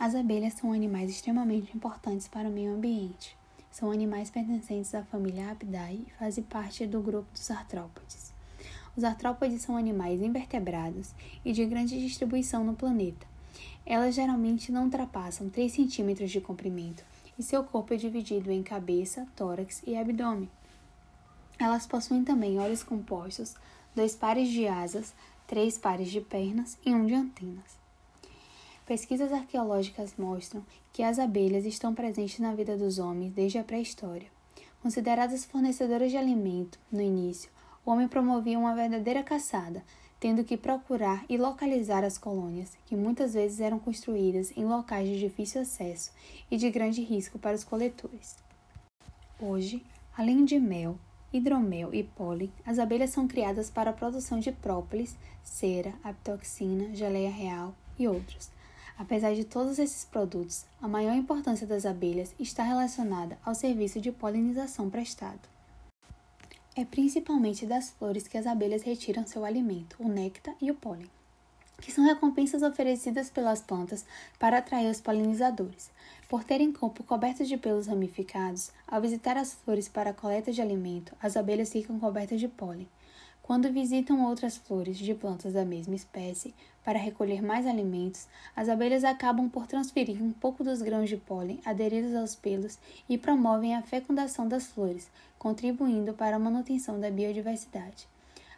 As abelhas são animais extremamente importantes para o meio ambiente. São animais pertencentes à família Apidae e fazem parte do grupo dos artrópodes. Os artrópodes são animais invertebrados e de grande distribuição no planeta. Elas geralmente não ultrapassam 3 centímetros de comprimento e seu corpo é dividido em cabeça, tórax e abdômen. Elas possuem também olhos compostos, dois pares de asas, três pares de pernas e um de antenas. Pesquisas arqueológicas mostram que as abelhas estão presentes na vida dos homens desde a pré-história. Consideradas fornecedoras de alimento no início, o homem promovia uma verdadeira caçada, tendo que procurar e localizar as colônias, que muitas vezes eram construídas em locais de difícil acesso e de grande risco para os coletores. Hoje, além de mel, hidromel e pólen, as abelhas são criadas para a produção de própolis, cera, apitoxina, geleia real e outros, Apesar de todos esses produtos, a maior importância das abelhas está relacionada ao serviço de polinização prestado. É principalmente das flores que as abelhas retiram seu alimento, o néctar e o pólen, que são recompensas oferecidas pelas plantas para atrair os polinizadores. Por terem corpo coberto de pelos ramificados, ao visitar as flores para a coleta de alimento, as abelhas ficam cobertas de pólen. Quando visitam outras flores de plantas da mesma espécie para recolher mais alimentos, as abelhas acabam por transferir um pouco dos grãos de pólen aderidos aos pelos e promovem a fecundação das flores, contribuindo para a manutenção da biodiversidade.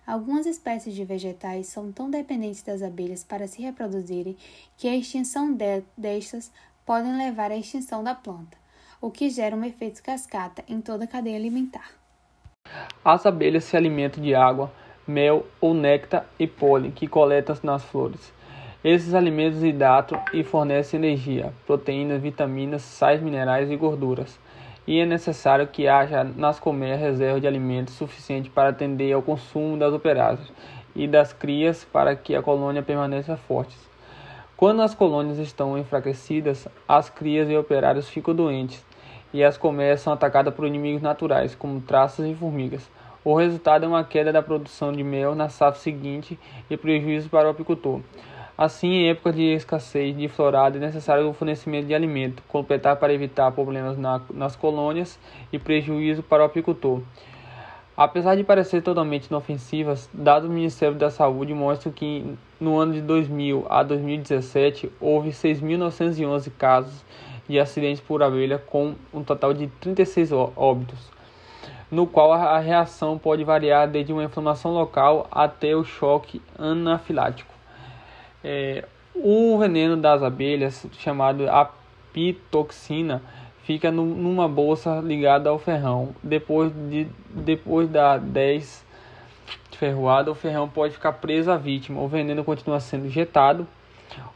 Algumas espécies de vegetais são tão dependentes das abelhas para se reproduzirem que a extinção de destas podem levar à extinção da planta, o que gera um efeito cascata em toda a cadeia alimentar. As abelhas se alimentam de água, mel ou néctar e pólen que coletam nas flores. Esses alimentos hidratam e fornecem energia, proteínas, vitaminas, sais minerais e gorduras. E é necessário que haja nas colmeias reserva de alimentos suficiente para atender ao consumo das operárias e das crias para que a colônia permaneça forte. Quando as colônias estão enfraquecidas, as crias e operários ficam doentes e as colmeias são atacadas por inimigos naturais, como traças e formigas. O resultado é uma queda da produção de mel na safra seguinte e prejuízo para o apicultor. Assim, em época de escassez de florada, é necessário o fornecimento de alimento, completar para evitar problemas na, nas colônias e prejuízo para o apicultor. Apesar de parecer totalmente inofensivas, dados do Ministério da Saúde mostram que no ano de 2000 a 2017 houve 6.911 casos de acidentes por abelha, com um total de 36 óbitos no qual a reação pode variar desde uma inflamação local até o choque anafilático. É, o veneno das abelhas, chamado apitoxina, fica no, numa bolsa ligada ao ferrão. Depois, de, depois da 10 ferroada, o ferrão pode ficar preso à vítima. O veneno continua sendo injetado.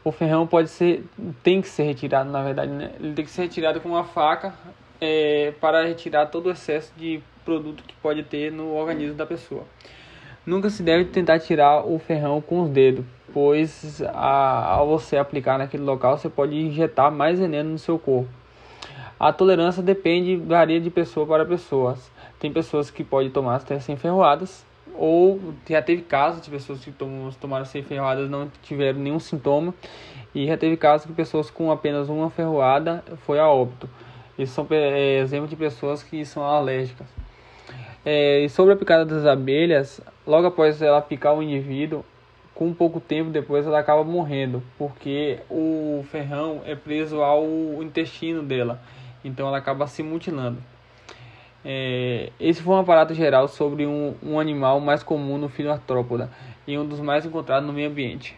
O ferrão pode ser, tem que ser retirado, na verdade, né? ele tem que ser retirado com uma faca é, para retirar todo o excesso de produto que pode ter no organismo da pessoa. Nunca se deve tentar tirar o ferrão com os dedos, pois a, ao você aplicar naquele local você pode injetar mais veneno no seu corpo. A tolerância depende, varia de pessoa para pessoa. Tem pessoas que podem tomar sem ferroadas, ou já teve casos de pessoas que tomam, tomaram sem ferroadas não tiveram nenhum sintoma, e já teve casos que pessoas com apenas uma ferroada foi a óbito. Isso são é, exemplos de pessoas que são alérgicas. É, sobre a picada das abelhas, logo após ela picar o indivíduo, com pouco tempo depois ela acaba morrendo, porque o ferrão é preso ao intestino dela, então ela acaba se mutilando. É, esse foi um aparato geral sobre um, um animal mais comum no filoartrópoda e um dos mais encontrados no meio ambiente.